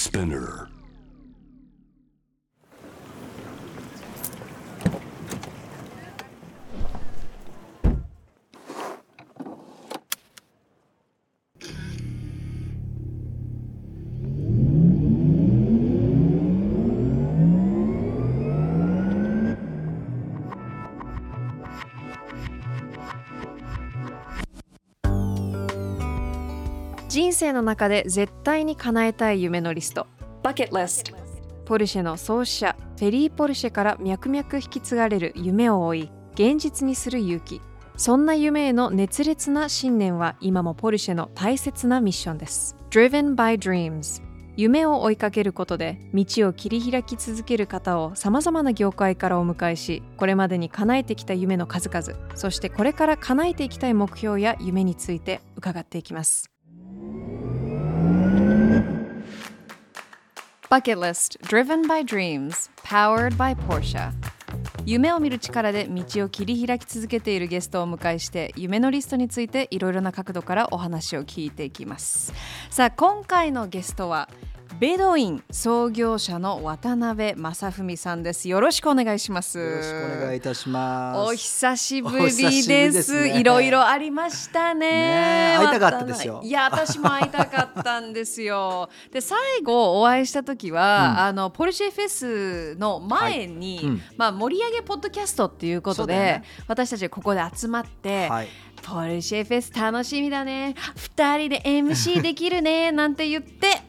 Spinner. 生の中で絶対に叶えたい夢のリスト。Bucket List. ポルシェの創始者フェリー・ポルシェから脈々引き継がれる夢を追い現実にする勇気。そんな夢への熱烈な信念は今もポルシェの大切なミッションです。Driven by Dreams. 夢を追いかけることで道を切り開き続ける方をさまざまな業界からお迎えしこれまでに叶えてきた夢の数々そしてこれから叶えていきたい目標や夢について伺っていきます Bucket List Driven by Dreams Powered by Porsche. 夢を見る力で道を切り開き続けているゲストをお迎えして夢のリストについていろいろな角度からお話を聞いていきます。さあ今回のゲストはベドイン創業者の渡辺正文さんです。よろしくお願いします。よろしくお願いいたします。お久しぶりでですいろいろありましたね。会いたかったですよ。いや私も会いたかったんですよ。で最後お会いした時は、あのポルシェフェスの前に、はい。うん。まあ盛り上げポッドキャストっていうことで、ね。私たちここで集まって、はい。ポルシェフェス楽しみだね。2人で MC できるねなんて言って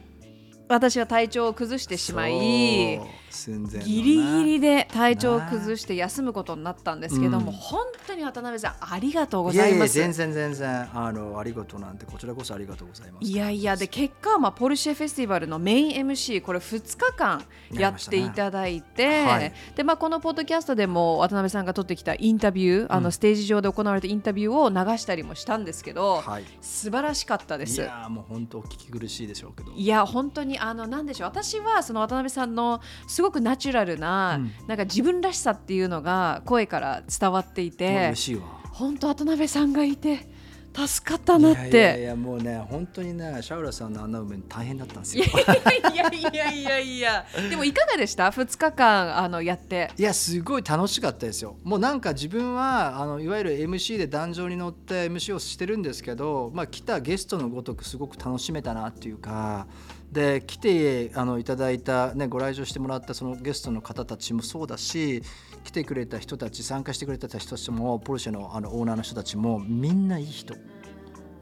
私は体調を崩してしまい寸前ギリギリで体調を崩して休むことになったんですけども、うん本当に渡辺さんありがとうごいやいやざいます。全然全然あのありがとうなんてこちらこそありがとうございます。いやいやで結果はまあポルシェフェスティバルのメイン MC これ2日間やっていただいて、ねはいでまあ、このポッドキャストでも渡辺さんが撮ってきたインタビュー、あのステージ上で行われたインタビューを流したりもしたんですけど、はい。素晴らしかったです。いやーもう本当お聞き苦しいでしょうけど。いや本当にあのなんでしょう私はその渡辺さんのすごくナチュラルな、うんなんか自分らしさっていうのが声から伝わっていて嬉しいわ。本当渡辺さんがいて助かったなって。いやいやいやもうね本当にねシャウラさんの穴埋め大変だったんですよ。いやいやいやいやでもいかがでした？2日間あのやっていやすごい楽しかったですよ。もうなんか自分はあのいわゆる MC で壇上に乗って MC をしてるんですけど、まあ、来たゲストのごとくすごく楽しめたなっていうかで来てあのいただいた、ね、ご来場してもらったそのゲストの方たちもそうだし来てくれた人たち参加してくれた人たちもポルシェのあのオーナーの人たちもみんないい人。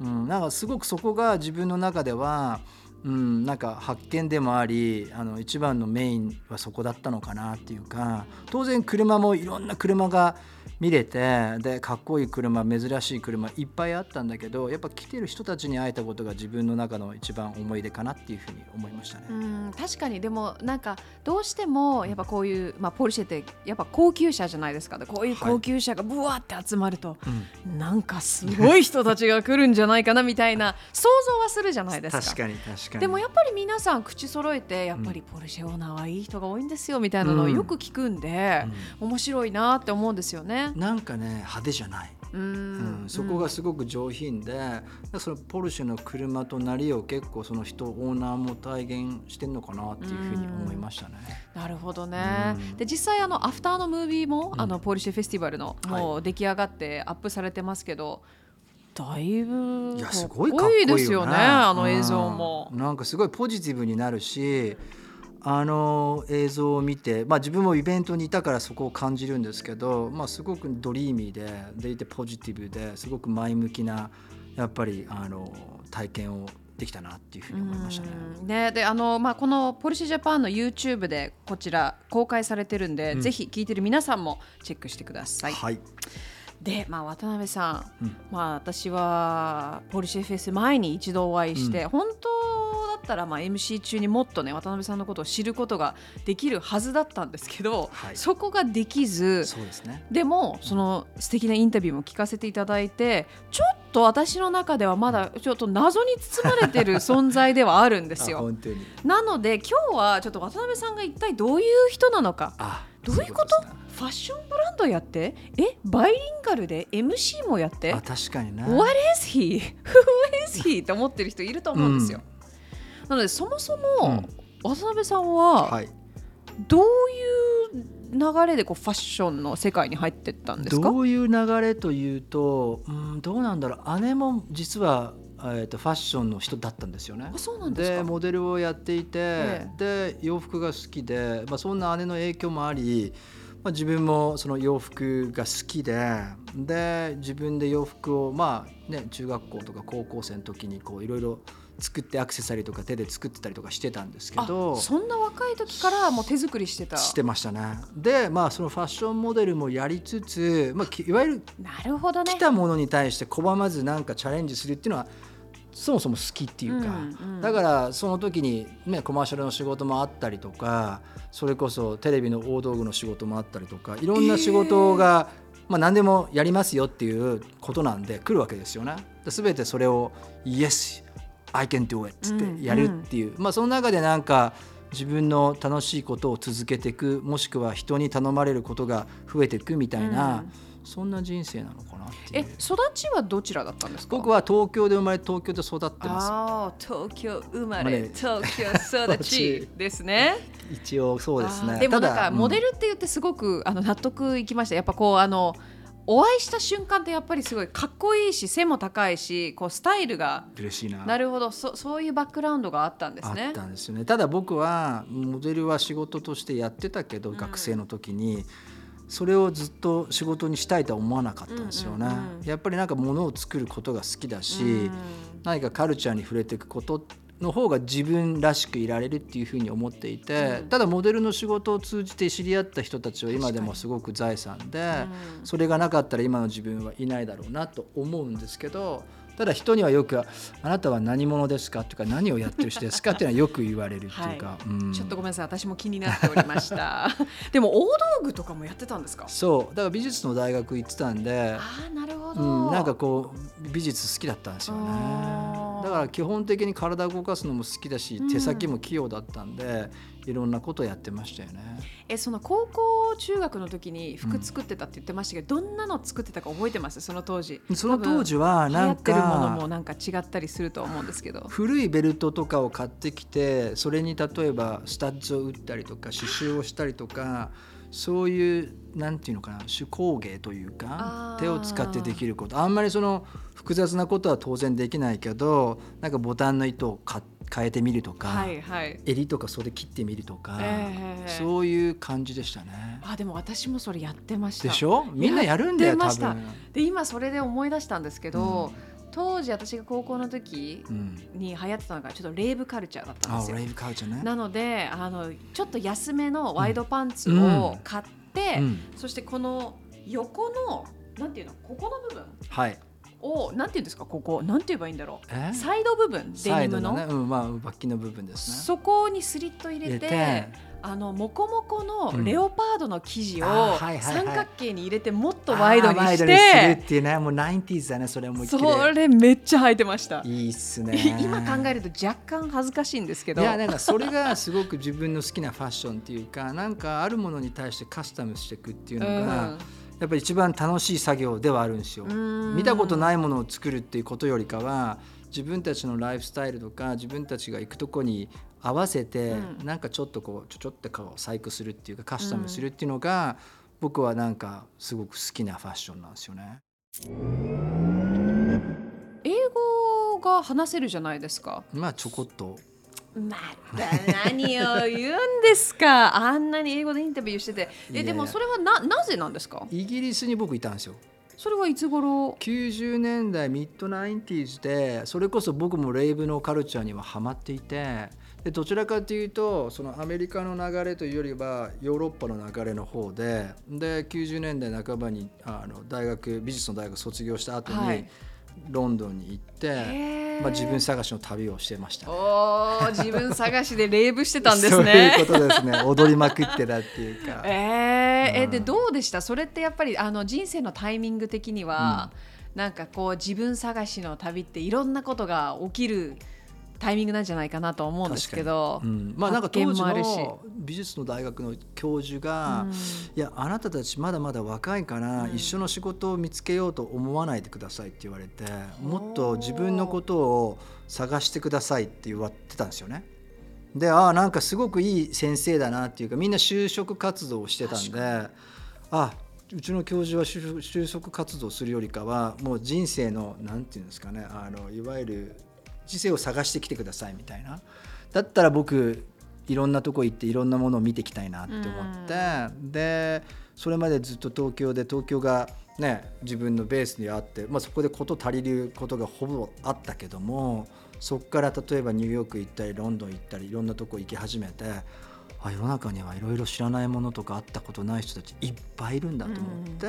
うん、なんかすごくそこが自分の中では、うん、なんか発見でもありあの一番のメインはそこだったのかなっていうか当然車もいろんな車が見れてでかっこいい車珍しい車いっぱいあったんだけどやっぱ来てる人たちに会えたことが自分の中の一番思い出かなっていうふうに思いましたね。うん確かに。でもなんかどうしてもやっぱこういう、まあ、ポルシェってやっぱ高級車じゃないですか。でこういう高級車がブワーって集まると、なんかすごい人たちが来るんじゃないかなみたいな想像はするじゃないですか。確かに確かにでもやっぱり皆さん口揃えてやっぱりポルシェオーナーはいい人が多いんですよみたいなのをよく聞くんで、面白いなって思うんですよね。なんかね派手じゃない。うん。うん、そこがすごく上品で、そのポルシェの車となりを結構その人オーナーも体現してんのかなっていうふうに思いましたね。なるほどね。うん。で実際あのアフターのムービーも、うん。あのポルシェフェスティバルのはい。もう出来上がってアップされてますけど、だいぶすごいかっここいいですよねあの映像もうん。なんかすごいポジティブになるしあの映像を見て、まあ、自分もイベントにいたからそこを感じるんですけど、まあ、すごくドリーミーででいてポジティブですごく前向きなやっぱりあの体験をできたなっていうふうに思いましたね。うんねであのまあこのポルシェジャパンの YouTube でこちら公開されてるんで、うんぜひ聞いてる皆さんもチェックしてください。はい、で、まあ、渡辺さん、うん。まあ、私はポルシェフェス前に一度お会いして、本当だったらまあ MC 中にもっとね渡辺さんのことを知ることができるはずだったんですけど、はい。そこができずそうですね。でもその素敵なインタビューも聞かせていただいてちょっと私の中ではまだちょっと謎に包まれてる 存在ではあるんですあよ。なので今日はちょっと渡辺さんが一体どういう人なのかあどういうこと？ね。ファッションブランドやって？え？バイリンガルで MC もやって？あ確かにね。What is he? Who is he? って思ってる人いると思うんですよ。なのでそもそも、渡辺さんははい、どういう流れでこうファッションの世界に入ってったんですか？どういう流れというと、うん、どうなんだろう。姉も実は、えー、とファッションの人だったんですよね。あ。そうなんですか。でモデルをやっていて、えで洋服が好きで、まあ、そんな姉の影響もあり、まあ、自分もその洋服が好きでで自分で洋服をまあね中学校とか高校生の時にこういろいろ作ってアクセサリーとか手で作ってたりとかしてたんですけあどそんな若い時からもう手作りしてた。してましたね。でまあそのファッションモデルもやりつつ、まあ、きいわゆるなるほどね。来たものに対して拒まずなんかチャレンジするっていうのはそもそも好きっていうか、うんうん。だからその時に、ね、コマーシャルの仕事もあったりとかそれこそテレビの大道具の仕事もあったりとかいろんな仕事が、まあ、何でもやりますよっていうことなんで来るわけですよね。すべてそれを「Yes I can do it」ってやるっていう、まあその中でなんか自分の楽しいことを続けていくもしくは人に頼まれることが増えていくみたいな、うんそんな人生なのかなっていう。え育ちはどちらだったんですか？僕は東京で生まれ東京で育ってます。ああ東京生ままれれ東京育ちですね 一応そうですね。でもなんかモデルって言ってすごくあの納得いきましたやっぱこうあのお会いした瞬間ってやっぱりすごいかっこいいし背も高いしこうスタイルがうん嬉しいな。なるほどそそういうバックグラウンドがあったんですあねったんですよね。ただ僕はモデルは仕事としてやってたけど、うん学生の時にそれをずっと仕事にしたいとは思わなかったんですよね。やっぱりなんか物を作ることが好きだし、うん。何かカルチャーに触れていくことの方が自分らしくいられるっていうふうに思っていて、うん。ただモデルの仕事を通じて知り合った人たちは今でもすごく財産で、うん。それがなかったら今の自分はいないだろうなと思うんですけどただ人にはよく「あなたは何者ですか?」とか「何をやってる人ですか?」っていうのはよく言われるっていうか、うん。ちょっとごめんなさい私も気になっておりました。でも大道具とかもやってたんですか？そう。だから美術の大学行ってたんで、ああなるほど、うん、なんかこう美術好きだったんですよねだから基本的に体を動かすのも好きだし、うん。手先も器用だったんでいろんなことやってましたよね。えその高校中学の時に服作ってたって言ってましたけど、どんなの作ってたか覚えてます？その当時。その当時は流行なんってるものもかなんか違ったりすると思うんですけど。古いベルトとかを買ってきてそれに例えばスタッズを打ったりとか刺繍をしたりとかそういうなんていうのかな手工芸というか手を使ってできること。あんまりその複雑なことは当然できないけどなんかボタンの糸をか変えてみるとか、はいはい。襟とか袖切ってみるとか、ええそういう感じでしたね。あでも私もそれやってました。でしょ？みんなやるんだよ多分。で今それで思い出したんですけど、当時私が高校の時うん、に流行ってたのがちょっとレイブカルチャーだったんですよ。あレイブカウチャーね。なのであのちょっと安めのワイドパンツを買って、うん、そしてこの横のなんていうのここの部分はい。をなんていうんですかここなんて言えばいいんだろえ？うサイド部分デニムの。ね、うん、まあバッキの部分ですね。そこにスリット入れてあのモコモコうんのレオパードの生地を三角形に入れてもっとワイドにしあーワイドにするてっていうね、もう 90s だね、それ思いっきり。それめっちゃ履いてました。いいっすね。今考えると若干恥ずかしいんですけどいやなんかそれがすごく自分の好きなファッションっていうかなんかあるものに対してカスタムしていくっていうのが、やっぱり一番楽しい作業ではあるんですよ。うん見たことないものを作るっていうことよりかは自分たちのライフスタイルとか自分たちが行くとこに合わせて、うん。なんかちょっとこうちょちょってこう細工するっていうかカスタムするっていうのが、僕はなんかすごく好きなファッションなんですよね。英語が話せるじゃないですか。まあちょこっと。また何を言うんですか。あんなに英語でインタビューしてて。えでもそれはななぜなんですか？イギリスに僕いたんですよ。それはいつ頃？90年代ミッドナインティーズでそれこそ僕もレイブのカルチャーにはハマっていてでどちらかというとそのアメリカの流れというよりはヨーロッパの流れの方でで90年代半ばにあの大学美術の大学卒業した後に、はい。ロンドンに行って、まあ、自分探しの旅をしてましたね、おー自分探しでレイブしてたんです そうねいうことですね。踊りまくってたっていうか。えー、えうん。でどうでした？それってやっぱりあの人生のタイミング的には、なんかこう自分探しの旅っていろんなことが起きるタイミングなんじゃないかなと思うんですけど、うん、まあなんか当時発見もあるし。の美術の大学の教授が、うん。いやあなたたちまだまだ若いから、うん。一緒の仕事を見つけようと思わないでくださいって言われてもっと自分のことを探してくださいって言われてたんですよね。でああなんかすごくいい先生だなっていうかみんな就職活動をしてたんであうちの教授は就職就職活動するよりかはもう人生のなんていうんですかねあのいわゆる人生を探してきてくださいみたいな。だったら僕いろんなとこ行っていろんなものを見ていきたいなって思って、でそれまでずっと東京で東京がね自分のベースにあって、まあ、そこで事足りることがほぼあったけどもそこから例えばニューヨーク行ったりロンドン行ったりいろんなとこ行き始めてあ世の中にはいろいろ知らないものとか会ったことない人たちいっぱいいるんだと思って、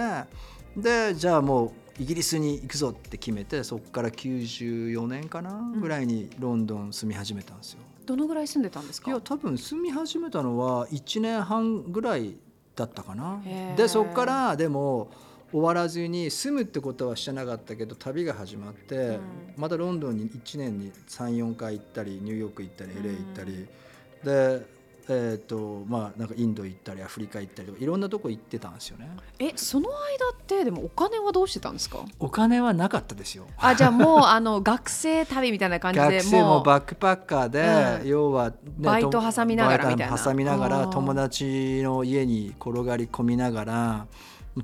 でじゃあもうイギリスに行くぞって決めてそこから94年かなぐらいにロンドン住み始めたんですよ。どのぐらい住んでたんですか？いや多分住み始めたのは1年半ぐらいだったかな。でそこからでも終わらずに住むってことはしてなかったけど旅が始まって、ん。またロンドンに1年に34回行ったりニューヨーク行ったり LA 行ったり、でえーとまあ、なんかインド行ったりアフリカ行ったりとかいろんなとこ行ってたんですよね。えその間ってでもお金はどうしてたんですか？お金はなかったですよ。あじゃあもうあの学生旅みたいな感じで学生もうバックパッカーで、うん。要は、ねバイト挟みながらみたいな。挟みながら友達の家に転がり込みながら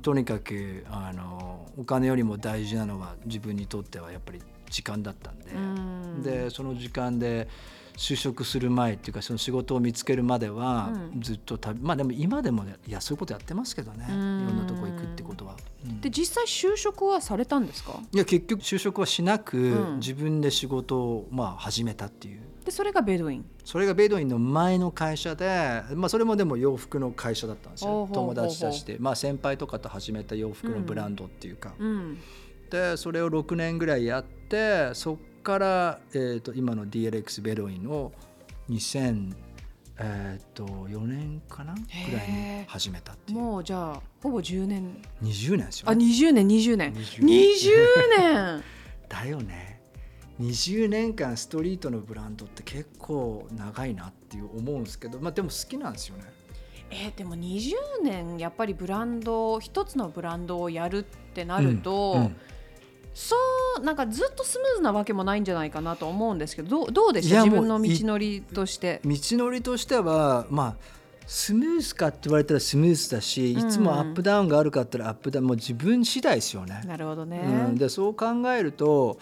とにかくあのお金よりも大事なのは自分にとってはやっぱり時間だったんで、うん。でその時間で就職する前っていうかその仕事を見つけるまではうん。ずっと旅、まあでも今でもねいやそういうことやってますけどね。いろうんんなとこ行くってことは。うん。で実際就職はされたんですか？いや結局就職はしなく、うん。自分で仕事をまあ始めたっていう。でそれがベドウィン？それがベドウィンの前の会社で、まあ、それもでも洋服の会社だったんですよ。友達たちで、まあ、先輩とかと始めた洋服のブランドっていうか、うん。でそれを6年ぐらいやってそっから、えー、と今の DLX ベドウィンを2004、えー、と4年かな？ぐらいに始めたっていう。もうじゃあほぼ10年。20年ですよあね20年20年。20 20年。だよね。20年間ストリートのブランドって結構長いなっていう思うんですけど、まあ、でも好きなんですよね。えーでも20年やっぱりブランド一つのブランドをやるってなると、うんうん。そうなんかずっとスムーズなわけもないんじゃないかなと思うんですけどどうどうでしいやた自分の道のりとして。道のりとしてはまあスムーズかって言われたらスムーズだし、いつもアップダウンがあるかって言ったらアップダウンもう自分次第ですよね。なるほどね。うん、でそう考えると、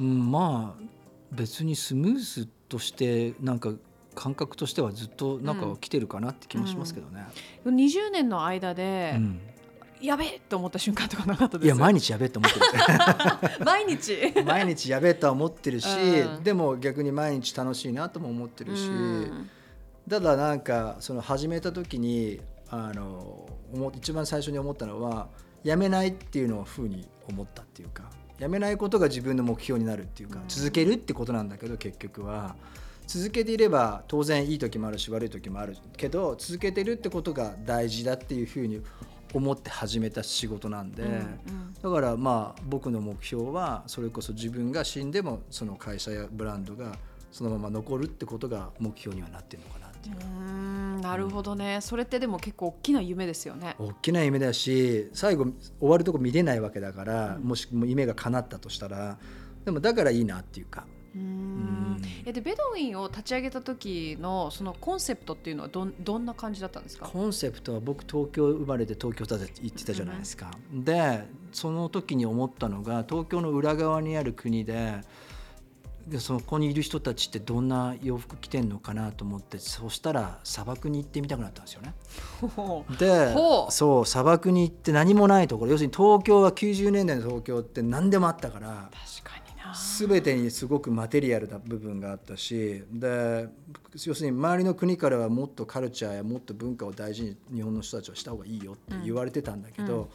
うん、まあ別にスムーズとしてなんか感覚としてはずっとなんか来てるかなって気もしますけどね。20年の間で、うんやべえと思った瞬間とかなかったです。いや毎日やべえと思ってる。毎日。毎日やべえとは思ってるし、うん。でも逆に毎日楽しいなとも思ってるし、うん。ただなんかその始めた時にあの思一番最初に思ったのはやめないっていうのをふうに思ったっていうかやめないことが自分の目標になるっていうか、うん。続けるってことなんだけど結局は。続けていれば当然いい時もあるし悪い時もあるけど続けてるってことが大事だっていうふうに思って始めた仕事なんで。うんうんだからまあ僕の目標はそれこそ自分が死んでもその会社やブランドがそのまま残るってことが目標にはなってるのかなっていううーんなるほどねそれってでも結構大きな夢ですよね。大きな夢だし最後終わるとこ見れないわけだから、うんもしも夢が叶ったとしたらでもだからいいなっていうかうんんえでベドウィンを立ち上げた時のそのコンセプトっていうのはどんどんな感じだったんですか？コンセプトは僕東京生まれて東京だって言ってたじゃないですか。でその時に思ったのが東京の裏側にある国ででそこにいる人たちってどんな洋服着てんのかなと思ってそしたら砂漠に行ってみたくなったんですよね。でそう砂漠に行って何もないところ要するに東京は90年代の東京って何でもあったから確か。全てにすごくマテリアルな部分があったしで要するに周りの国からはもっとカルチャーやもっと文化を大事に日本の人たちはした方がいいよって言われてたんだけど、うん。うん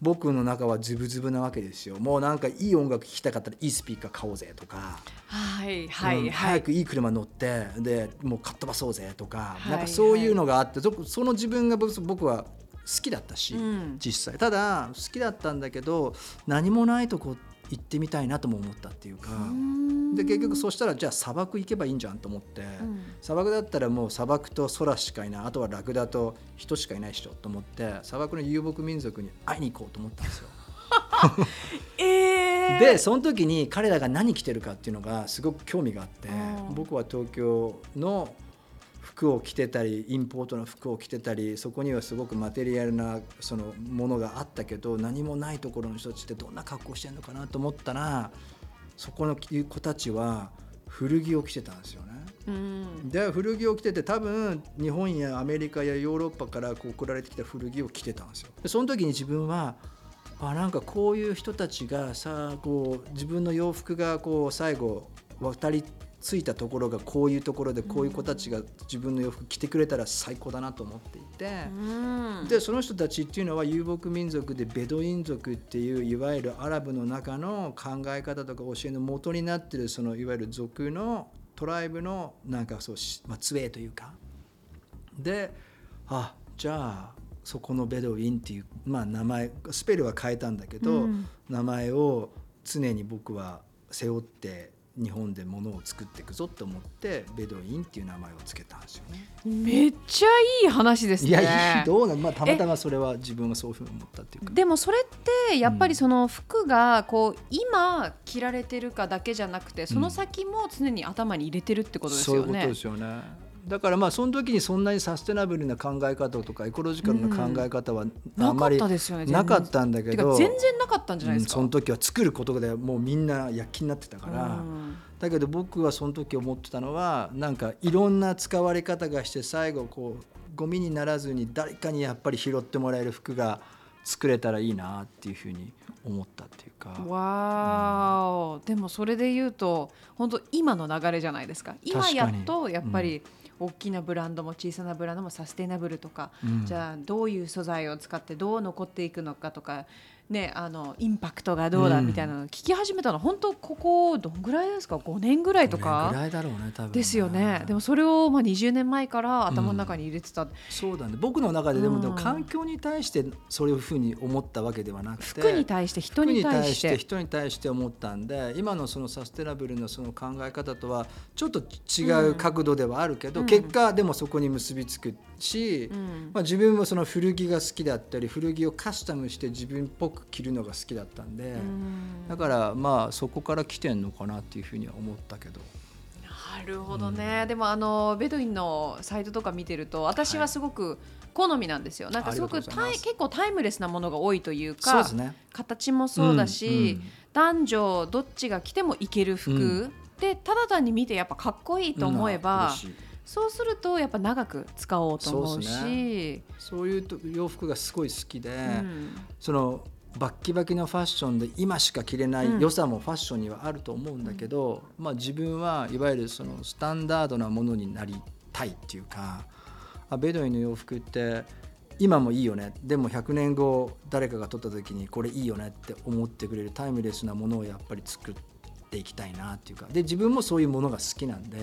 僕の中はズブズブなわけですよ。もうなんかいい音楽聴きたかったらいいスピーカー買おうぜとか。はいはい早くいい車乗ってでもうかっ飛ばそうぜとか、はいなんかそういうのがあってそその自分が僕僕は好きだったし、うん。実際。ただ好きだったんだけど何もないとこ行ってみたいなとも思ったっていうかで結局そしたらじゃあ砂漠行けばいいんじゃんと思って、うん。砂漠だったらもう砂漠と空しかいないあとはラクダと人しかいないっしょと思って砂漠の遊牧民族に会いに行こうと思ったんですよ。えへー。でその時に彼らが何着てるかっていうのがすごく興味があってうん。僕は東京の服を着てたりインポートの服を着てたりそこにはすごくマテリアルなそのものがあったけど何もないところの人たちってどんな格好してるのかなと思ったらそこの子たちは古着を着てたんですよね。うんで古着を着てて多分日本やアメリカやヨーロッパからこう送られてきた古着を着てたんですよ。でその時に自分はあなんかこういう人たちがさこう自分の洋服がこう最後渡りついたところがこういうところでこういう子たちが自分の洋服着てくれたら最高だなと思っていて。うん。でその人たちっていうのは遊牧民族でベドイン族っていういわゆるアラブの中の考え方とか教えの元になってるそのいわゆる族のトライブのなんかそうし、まあ、杖というか。であじゃあそこのベドウィンっていう、まあ、名前スペルは変えたんだけど、うん。名前を常に僕は背負って日本で物を作っていくぞと思ってベドウィンっていう名前をつけたんですよね。めっちゃいい話ですねいやどうなん、まあ、たまたまそれは自分がそういうふうに思ったっていうか。でもそれってやっぱりその服がこう今着られてるかだけじゃなくてその先も常に頭に入れてるってことですよねそういうことで。すよね。だからまあその時にそんなにサステナブルな考え方とかエコロジカルな考え方はあなんまりなかったんだけど、全然なかったんじゃないですか？うんその時は作ることでもうみんな躍起になってたから、うん。だけど僕はその時思ってたのはなんかいろんな使われ方がして最後こうゴミにならずに誰かにやっぱり拾ってもらえる服が作れたらいいなっていうふうに思ったっていうか。わーお、でもそれで言うと本当今の流れじゃないですか？今やっとやっぱり大きなブランドも小さなブランドもサステナブルとか、うん。じゃあどういう素材を使ってどう残っていくのかとか、ね、あのインパクトがどうだうん。みたいなのを聞き始めたの本当ここどんぐらいですか？5年ぐらいとか？ぐらいだろうね多分ですよね。でもそれをまあ20年前から頭の中に入れてた、そうだね。僕の中ででも,、うん。でも環境に対してそういうふうに思ったわけではなくて服に対して人に対して？人に対して思ったんで今のそのサステナブルのその考え方とはちょっと違う角度ではあるけど、うん。結果でもそこに結びつくし、うん。まあ、自分もその古着が好きだったり古着をカスタムして自分っぽく着るのが好きだったんで、うん。だからまあそこから来てんのかなっていうふうには思ったけど。なるほどね、でもあのベドウィンのサイトとか見てると私はすごく好みなんですよ、なんかすごくタイ結構タイムレスなものが多いというかね。形もそうだし、うん男女どっちが着てもいける服、うん。でただ単に見てやっぱかっこいいと思えば、そうするとやっぱ長く使おうと思うし。そうっそういうと洋服がすごい好きで、うん。そのバッキバキのファッションで今しか着れなうん。い良さもファッションにはあると思うんだけど、まあ、自分はいわゆるそのスタンダードなものになりたいっていうかあベドウィンの洋服って今もいいよね。でも100年後誰かが撮った時にこれいいよねって思ってくれるタイムレスなものをやっぱり作っていきたいなっていうか。で自分もそういうものが好きなんで。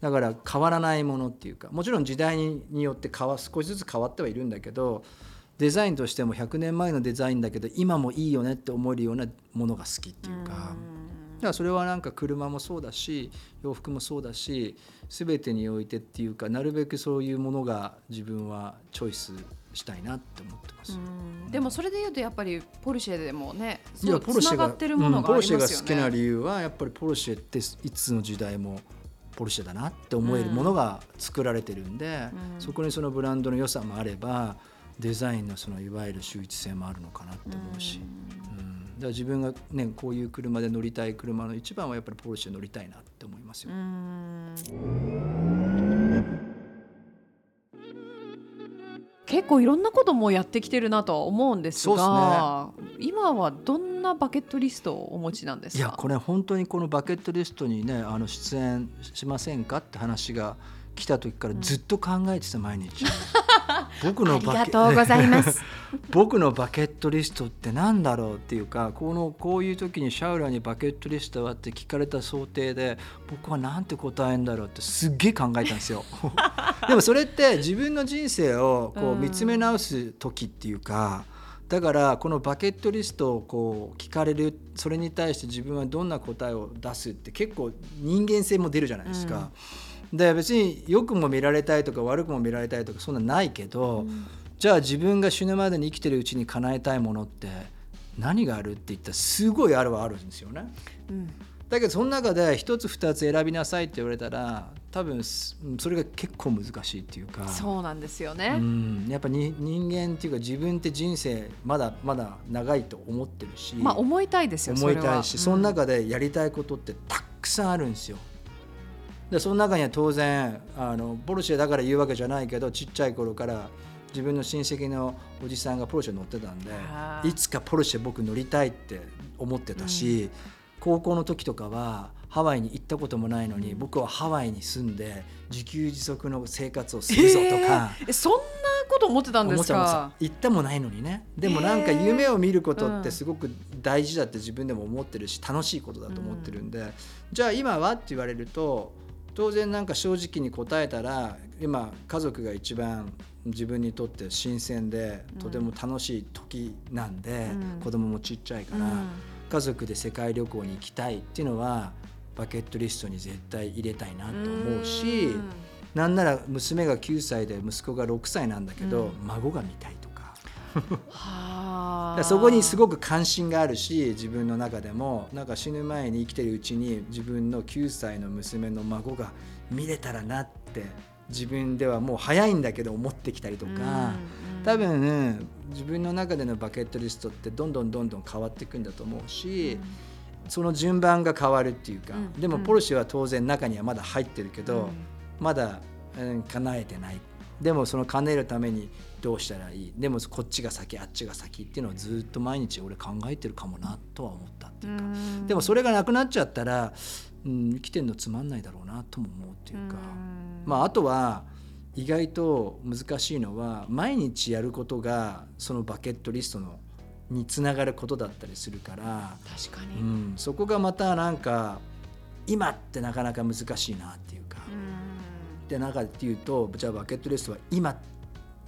だから変わらないものっていうかもちろん時代によって変わ少しずつ変わってはいるんだけどデザインとしても100年前のデザインだけど今もいいよねって思えるようなものが好きっていうか。だからそれはなんか車もそうだし洋服もそうだし全てにおいてっていうかなるべくそういうものが自分はチョイスしたいなって思ってます。うんでもそれで言うとやっぱりポルシェでもねいやそうつながってるものうんがありますよね。ポルシェが好きな理由はやっぱりポルシェっていつの時代もポルシェだなって思えるものが作られてるんで、うんそこにそのブランドの良さもあればデザインのそのいわゆる秀逸性もあるのかなって思うし、うん。だから自分がねこういう車で乗りたい車の一番はやっぱりポルシェ乗りたいなって思いますよ。うん。結構いろんなこともやってきてるなとは思うんですが今はどんなバケットリストをお持ちなんですか？いやこれ本当にこのバケットリストにねあの出演しませんかって話が来た時からずっと考えてた毎日、僕のありバケがとうございます。僕のバケットリストってなんだろうっていうかこのこういう時にシャウラーにバケットリストはって聞かれた想定で僕はなんて答えんだろうってすっげえ考えたんですよ。でもそれって自分の人生をこううん見つめ直す時っていうか。だからこのバケットリストをこう聞かれるそれに対して自分はどんな答えを出すって結構人間性も出るじゃないですか。で別に良くも見られたいとか悪くも見られたいとかそんなないけど、じゃあ自分が死ぬまでに生きてるうちに叶えたいものって何があるって言ったらすごいあるはあるんですよね。うんだけどその中で一つ二つ選びなさいって言われたら多分すそれが結構難しいっていうかそうなんですようね。んやっぱに人間っていうか自分って人生まだまだ長いと思ってるし、まあ思いたいですよ。思いたいしそ,、れはの中でやりたいことってたくさんあるんですよ。でその中には当然あのポルシェだから言うわけじゃないけどちっちゃい頃から自分の親戚のおじさんがポルシェ乗ってたんでいつかポルシェ僕乗りたいって思ってたし、高校の時とかはハワイに行ったこともないのに、うん。僕はハワイに住んで自給自足の生活をするぞとか。えーえそんなこと思ってたんです思ってまか。す行ったもないのにね。でもなんか夢を見ることっうん。てすごく大事だって自分でも思ってるし楽しいことだと思ってるんで、じゃあ今は？って言われると当然なんか正直に答えたら今家族が一番自分にとって新鮮でうん。とても楽しい時なんで、うん。子供もちっちゃいから、うん。家族で世界旅行に行きたいっていうのはバケットリストに絶対入れたいなと思うし。うん。なんなら娘が9歳で息子が6歳なんだけど、うん。孫が見たいと。かはそこにすごく関心があるし自分の中でも。なんか死ぬ前に生きてるうちに自分の9歳の娘の孫が見れたらなって自分ではもう早いんだけど思ってきたりとか、うん多分、自分の中でのバケットリストってどんどんどんどん変わっていくんだと思うし、その順番が変わるっていうか、うん。でもポルシェは当然中にはまだ入ってるけど、うん。まだ、うん、叶えてないでもその叶えるためにどうしたらいい？でもこっちが先あっちが先っていうのをずっと毎日俺考えてるかもなとは思ったっていうか、うん。でもそれがなくなっちゃったら、うん、生きてんのつまんないだろうなとも思うっていうか、うん。まあ、あとは意外と難しいのは毎日やることがそのバケットリストのにつながることだったりするから、確かに、うん、そこがまたなんか今ってなかなか難しいなっていうか。うんで中で言うとじゃあバケットリストは今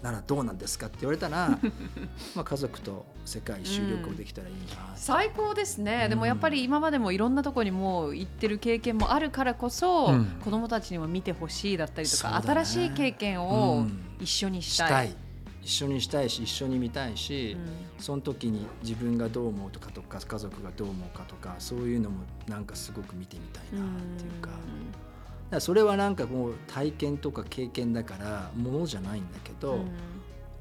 ならどうなんですかって言われたら まあ家族と世界一周旅行できたらいいな、最高ですね、うん。でもやっぱり今までもいろんなところにもう行ってる経験もあるからこそ、うん。子供たちにも見てほしいだったりとか、ね。新しい経験うをん。一緒にしい。したたい。一緒にしたいし一緒に見たいし、うん。その時に自分がどう思うとかとか家族がどう思うかとかそういうのもなんかすごく見てみたいなっていうからそれはなんかもう体験とか経験だからものじゃないんだけど、うん。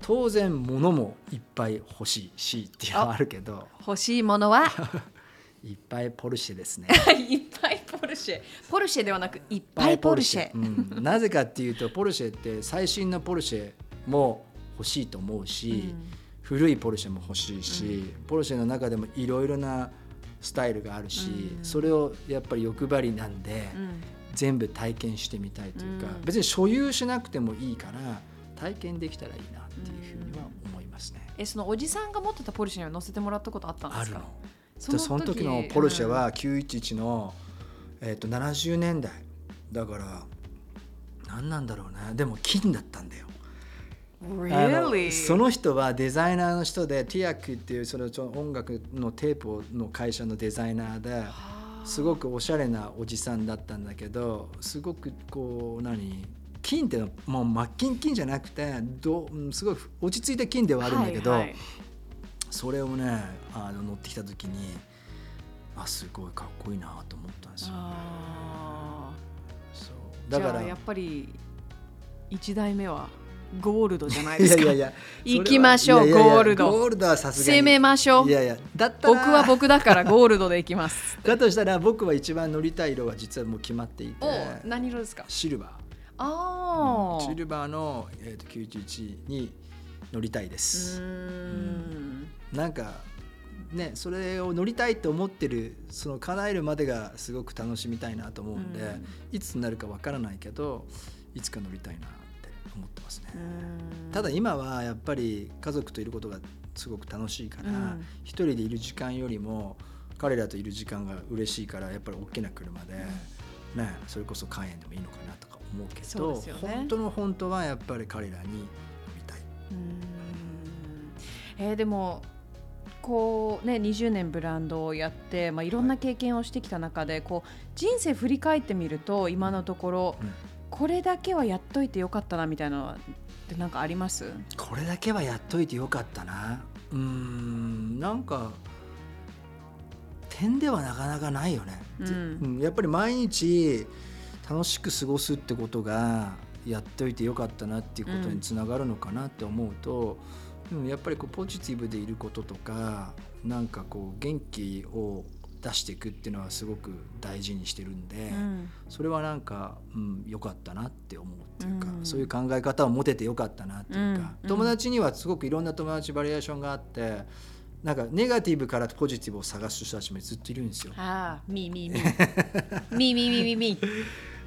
当然物もいっぱい欲しいしっていうのはあるけど。欲しいものは？いっぱいポルシェですね。いっぱいポルシェ。ポルシェではなくいっぱいポルシェ、うん、なぜかっていうとポルシェって最新のポルシェも欲しいと思うし、古いポルシェも欲しいし、ポルシェの中でもいろいろなスタイルがあるし、うん。それをやっぱり欲張りなんで、うん全部体験してみたいというか、うん別に所有しなくてもいいから体験できたらいいなっていうふうには思いますね。えそのおじさんが持ってたポルシェには乗せてもらったことあったんですか？あるの。でその時のポルシェは911の、えー、と70年代だから何なんだろうなでも金だったんだよ。うんあの Really? その人はデザイナーの人でティアックっていうそのちょ音楽のテープの会社のデザイナーですごくおしゃれなおじさんだったんだけどすごくこう何金ってのもう真っ金金じゃなくてどすごい落ち着いた金ではあるんだけど、はいはい。それをねあの乗ってきた時にあすごいかっこいいなと思ったんですよ。あそう。ーだからじゃあやっぱり一代目は？ゴールドじゃないですか。いやいやいや。行きましょうゴールド。ゴールドはさすがに。攻めましょう。いやいやだったら僕は僕だからゴールドで行きます。だとしたら僕は一番乗りたい色は実はもう決まっていて。お何色ですか？シルバー、ああ。シルバーの、えー、と911に乗りたいでうす、ーん。なんかねそれを乗りたいと思ってるその叶えるまでがすごく楽しみたいなと思うんで、うん。いつになるかわからないけどいつか乗りたいな思ってますね、ただ今はやっぱり家族といることがすごく楽しいから、うん。一人でいる時間よりも彼らといる時間が嬉しいからやっぱり大きな車で、ね、それこそカエンでもいいのかなとか思うけどね。本当の本当はやっぱり彼らに乗りたい。えーでもこうね20年ブランドをやって、まあ、いろんな経験をしてきた中で、こう人生振り返ってみると今のところ、うんこれだけはやっといてよかったなみたいなのはってなんかあります？これだけはやっといてよかったな。うーんなんか点ではなかなかないよね、うん。うんやっぱり毎日楽しく過ごすってことがやっておいてよかったなっていうことにつながるのかなって思うと、うんやっぱりこうポジティブでいることとかなんかこう元気を出していくっていうのはすごく大事にしてるんで、うんそれはなんかうん良かったなって思うっていうか、うんそういう考え方を持ててよかったなっていうか、うん友達にはすごくいろんな友達バリエーションがあってなんかネガティブからポジティブを探す人たちもずっといるんですよ。ああ、みみみ。みみみみみ。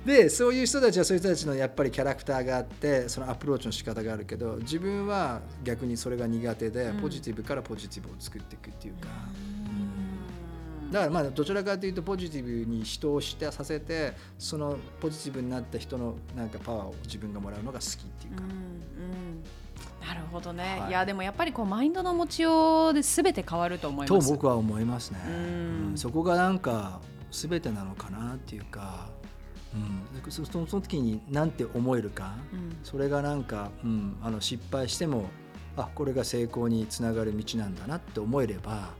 でそういう人たちはそういう人たちのやっぱりキャラクターがあってそのアプローチの仕方があるけど自分は逆にそれが苦手で、うんポジティブからポジティブを作っていくっていうか。だからまあどちらかというとポジティブに人をしてさせてそのポジティブになった人のなんかパワーを自分がもらうのが好きっていうか、うんうん。なるほどね、はい。い、やでもやっぱりこうマインドの持ちようで全て変わると思いとます。僕は思いますね、うん。うん。そこがなんか全てなのかなっていうか、うん、そそのその時に何て思えるか、うん。それがなんか、うん、あの失敗してもあこれが成功につながる道なんだなって思えれば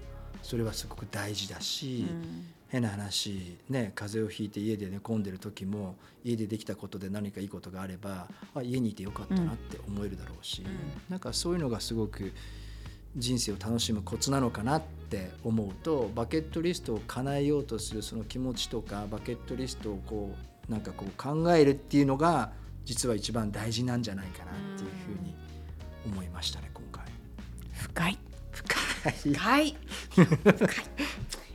それはすごく大事だし、うん。変な話ね風邪をひいて家で寝込んでる時も家でできたことで何かいいことがあればあ家にいてよかったなって思えるだろうし、うん。なんかそういうのがすごく人生を楽しむコツなのかなって思うとバケットリストを叶えようとするその気持ちとかバケットリストをこうなんかこう考えるっていうのが実は一番大事なんじゃないかなっていうふうに思いましたね今回。深い。深い深い。深い。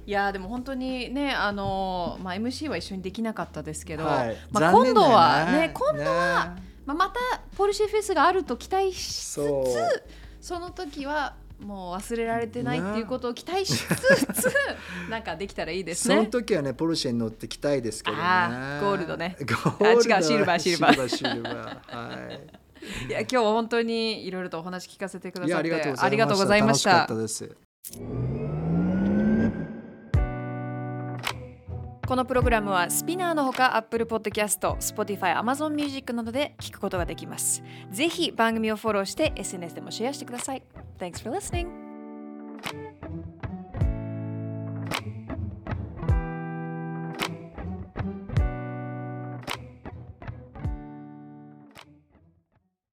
い。やでも本当にねあの、まあ、MC は一緒にできなかったですけど、はい。まあ、今度はね今度は、ねまあ、またポルシェフェスがあると期待しつつその時はもう忘れられてないっていうことを期待しつつなんかできたらいいですそのね。時はねポルシェに乗ってきたいですけどね。ゴールドね。ゴールドあ違うシルバーシルバー。シルバーシルバー。はい。いや今日は本当にいろいろとお話聞かせてくださってありがとうございました。ありがとうございまし楽しかたったです。このプログラムはスピナーのほか Apple Podcast、Spotify、Amazon Music などで聞くことができます。ぜひ番組をフォローして SNS でもシェアしてください。Thanks for listening!